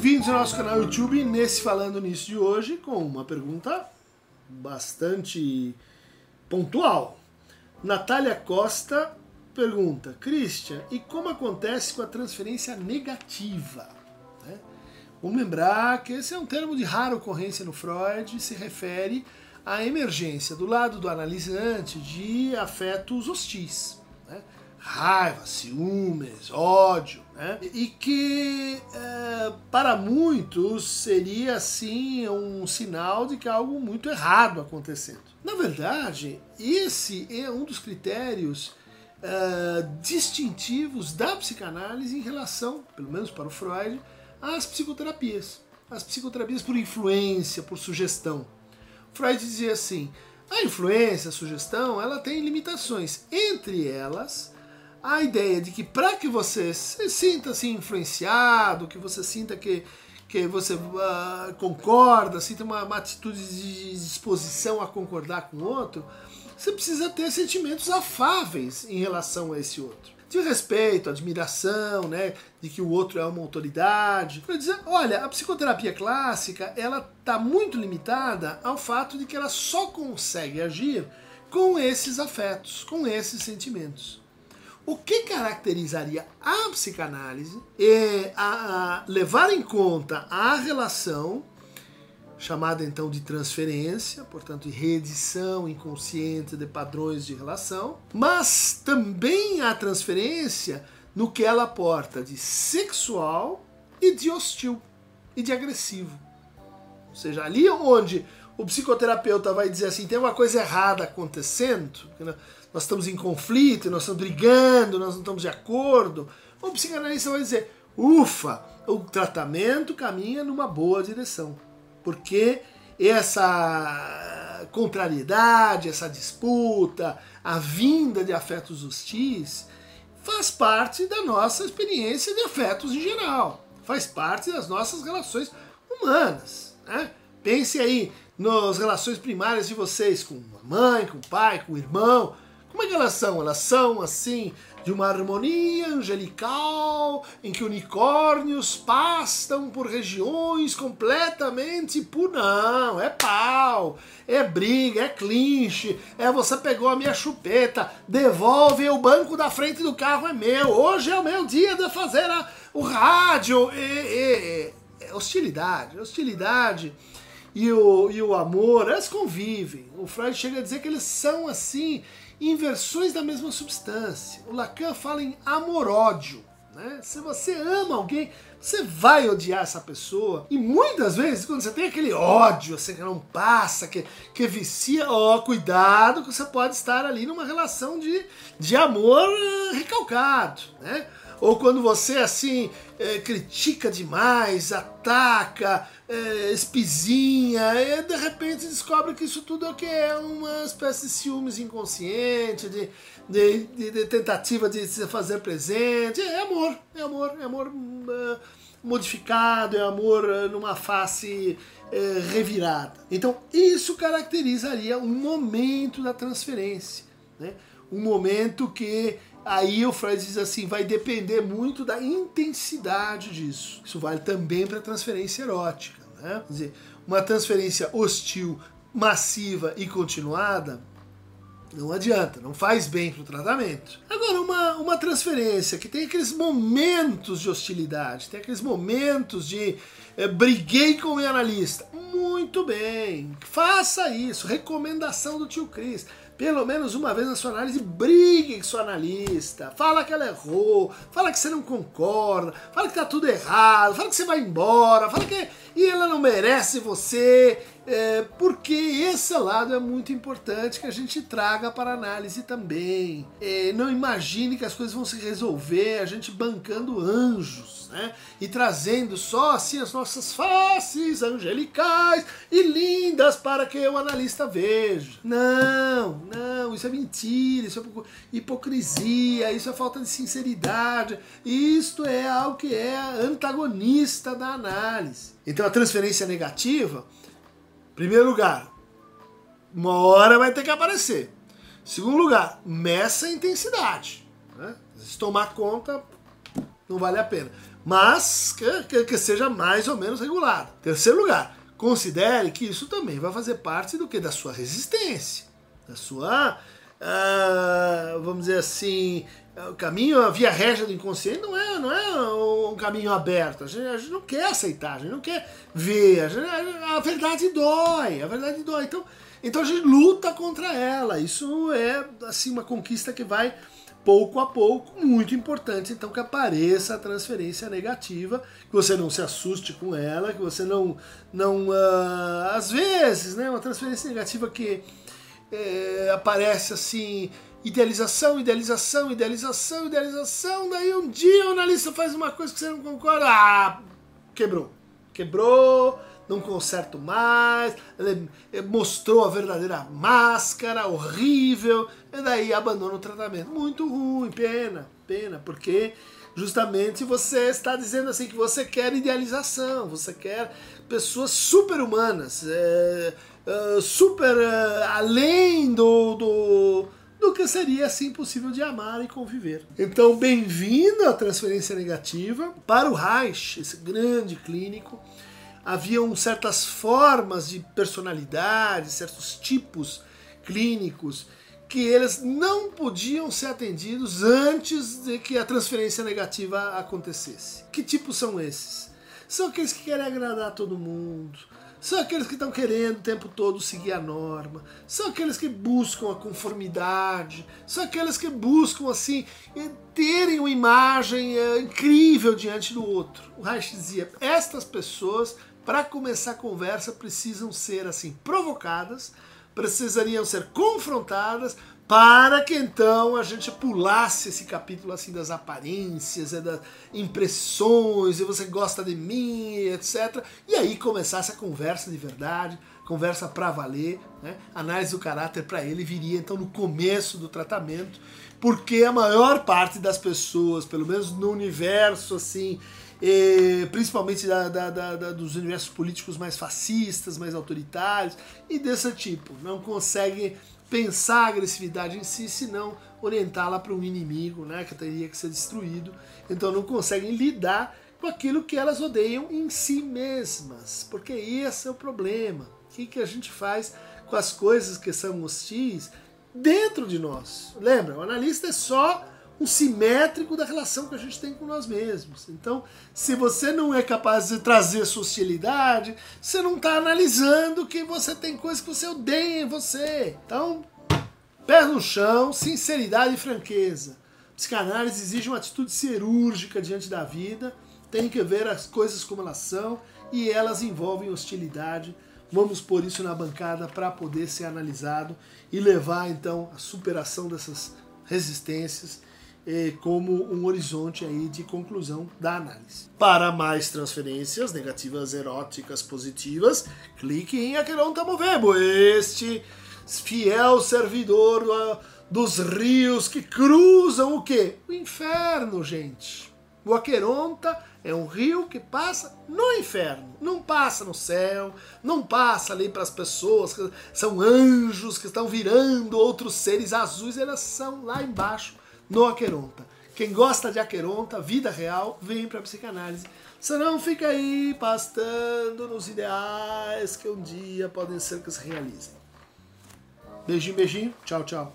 Bem-vindos ao nosso canal YouTube nesse Falando Nisso de hoje com uma pergunta bastante pontual. Natália Costa pergunta: Christian, e como acontece com a transferência negativa? Né? Vamos lembrar que esse é um termo de rara ocorrência no Freud e se refere à emergência do lado do analisante de afetos hostis. Raiva, ciúmes, ódio, né? e que é, para muitos seria assim um sinal de que algo muito errado acontecendo. Na verdade, esse é um dos critérios é, distintivos da psicanálise em relação, pelo menos para o Freud, às psicoterapias. As psicoterapias por influência, por sugestão. Freud dizia assim: a influência, a sugestão, ela tem limitações. Entre elas, a ideia de que para que você se sinta assim influenciado, que você sinta que, que você uh, concorda, sinta uma, uma atitude de disposição a concordar com o outro, você precisa ter sentimentos afáveis em relação a esse outro. De respeito, admiração, né, de que o outro é uma autoridade. Para dizer, olha, a psicoterapia clássica, ela está muito limitada ao fato de que ela só consegue agir com esses afetos, com esses sentimentos. O que caracterizaria a psicanálise é a, a levar em conta a relação, chamada então de transferência, portanto, de reedição inconsciente de padrões de relação, mas também a transferência no que ela aporta de sexual e de hostil e de agressivo. Ou seja, ali onde o psicoterapeuta vai dizer assim, tem uma coisa errada acontecendo, nós estamos em conflito, nós estamos brigando, nós não estamos de acordo, o psicanalista vai dizer: ufa, o tratamento caminha numa boa direção. Porque essa contrariedade, essa disputa, a vinda de afetos hostis faz parte da nossa experiência de afetos em geral, faz parte das nossas relações humanas. Né? Pense aí nas relações primárias de vocês com a mãe, com o pai, com o irmão como é que elas são? Elas são assim, de uma harmonia angelical, em que unicórnios pastam por regiões completamente por não, é pau, é briga, é clinche, é você pegou a minha chupeta, devolve o banco da frente do carro é meu, hoje é o meu dia de fazer a, o rádio, é, é, é hostilidade, hostilidade e o, e o amor, elas convivem. O Freud chega a dizer que eles são assim inversões da mesma substância. O Lacan fala em amor-ódio. Né? Se você ama alguém, você vai odiar essa pessoa. E muitas vezes, quando você tem aquele ódio, assim, que não passa, que, que vicia, ó, cuidado que você pode estar ali numa relação de, de amor uh, recalcado, né? Ou quando você, assim, é, critica demais, ataca, é, espizinha, e de repente descobre que isso tudo é, que é uma espécie de ciúmes inconsciente, de, de, de, de tentativa de se fazer presente. É amor, é amor, é amor uh, modificado, é amor uh, numa face uh, revirada. Então, isso caracterizaria um momento da transferência. Né? Um momento que Aí o Freud diz assim, vai depender muito da intensidade disso. Isso vale também para transferência erótica. Né? Quer dizer, uma transferência hostil, massiva e continuada não adianta, não faz bem para o tratamento. Agora, uma, uma transferência que tem aqueles momentos de hostilidade, tem aqueles momentos de é, briguei com o meu analista. Muito bem, faça isso. Recomendação do tio Cris pelo menos uma vez na sua análise, brigue com seu analista, fala que ela errou, fala que você não concorda, fala que tá tudo errado, fala que você vai embora, fala que e ela não merece você, é, porque esse lado é muito importante que a gente traga para análise também. É, não imagine que as coisas vão se resolver a gente bancando anjos, né? E trazendo só assim as nossas faces angelicais e lindas para que o analista veja. Não, não, isso é mentira, isso é hipocrisia, isso é falta de sinceridade. Isto é algo que é antagonista da análise. Então a transferência negativa Primeiro lugar, uma hora vai ter que aparecer. Segundo lugar, meça a intensidade. Né? Tomar conta, não vale a pena. Mas que, que, que seja mais ou menos regulado. Terceiro lugar, considere que isso também vai fazer parte do que? Da sua resistência, da sua, uh, vamos dizer assim, o caminho, a via régia do inconsciente não é, não é um caminho aberto. A gente, a gente não quer aceitar, a gente não quer ver. A, gente, a, verdade dói, a verdade dói. Então, então a gente luta contra ela. Isso é assim uma conquista que vai pouco a pouco, muito importante então que apareça a transferência negativa, que você não se assuste com ela, que você não, não uh, às vezes, né, uma transferência negativa que é, aparece assim, idealização, idealização, idealização, idealização, daí um dia o analista faz uma coisa que você não concorda, ah, quebrou, quebrou, não conserto mais, mostrou a verdadeira máscara, horrível, e daí abandona o tratamento. Muito ruim, pena, pena, porque justamente você está dizendo assim que você quer idealização, você quer pessoas super-humanas, é, é, super é, além do, do, do que seria assim possível de amar e conviver. Então, bem-vindo à transferência negativa. Para o Reich, esse grande clínico haviam certas formas de personalidade, certos tipos clínicos que eles não podiam ser atendidos antes de que a transferência negativa acontecesse. Que tipos são esses? São aqueles que querem agradar todo mundo, são aqueles que estão querendo o tempo todo seguir a norma, são aqueles que buscam a conformidade, são aqueles que buscam assim terem uma imagem é, incrível diante do outro. O Reich dizia: estas pessoas para começar a conversa precisam ser assim provocadas, precisariam ser confrontadas para que então a gente pulasse esse capítulo assim das aparências, é das impressões, e você gosta de mim, etc. E aí começasse a conversa de verdade, conversa para valer, né? análise do caráter para ele viria então no começo do tratamento, porque a maior parte das pessoas, pelo menos no universo assim principalmente da, da, da, dos universos políticos mais fascistas, mais autoritários e desse tipo. Não conseguem pensar a agressividade em si, senão orientá-la para um inimigo né, que teria que ser destruído. Então não conseguem lidar com aquilo que elas odeiam em si mesmas, porque esse é o problema. O que, que a gente faz com as coisas que são hostis dentro de nós? Lembra, o analista é só um simétrico da relação que a gente tem com nós mesmos. Então, se você não é capaz de trazer socialidade, você não está analisando que você tem coisas que você odeia em você. Então, pé no chão, sinceridade e franqueza. Psicanálise exige uma atitude cirúrgica diante da vida, tem que ver as coisas como elas são e elas envolvem hostilidade. Vamos pôr isso na bancada para poder ser analisado e levar então a superação dessas resistências como um horizonte aí de conclusão da análise. Para mais transferências negativas, eróticas, positivas, clique em Aqueronta Movebo, este fiel servidor uh, dos rios que cruzam o quê? O inferno, gente. O Aqueronta é um rio que passa no inferno, não passa no céu, não passa ali para as pessoas que são anjos que estão virando outros seres azuis, elas são lá embaixo no Aqueronta. Quem gosta de Aqueronta, vida real, vem para a psicanálise. Você não fica aí pastando nos ideais que um dia podem ser que se realizem. Beijinho, beijinho. Tchau, tchau.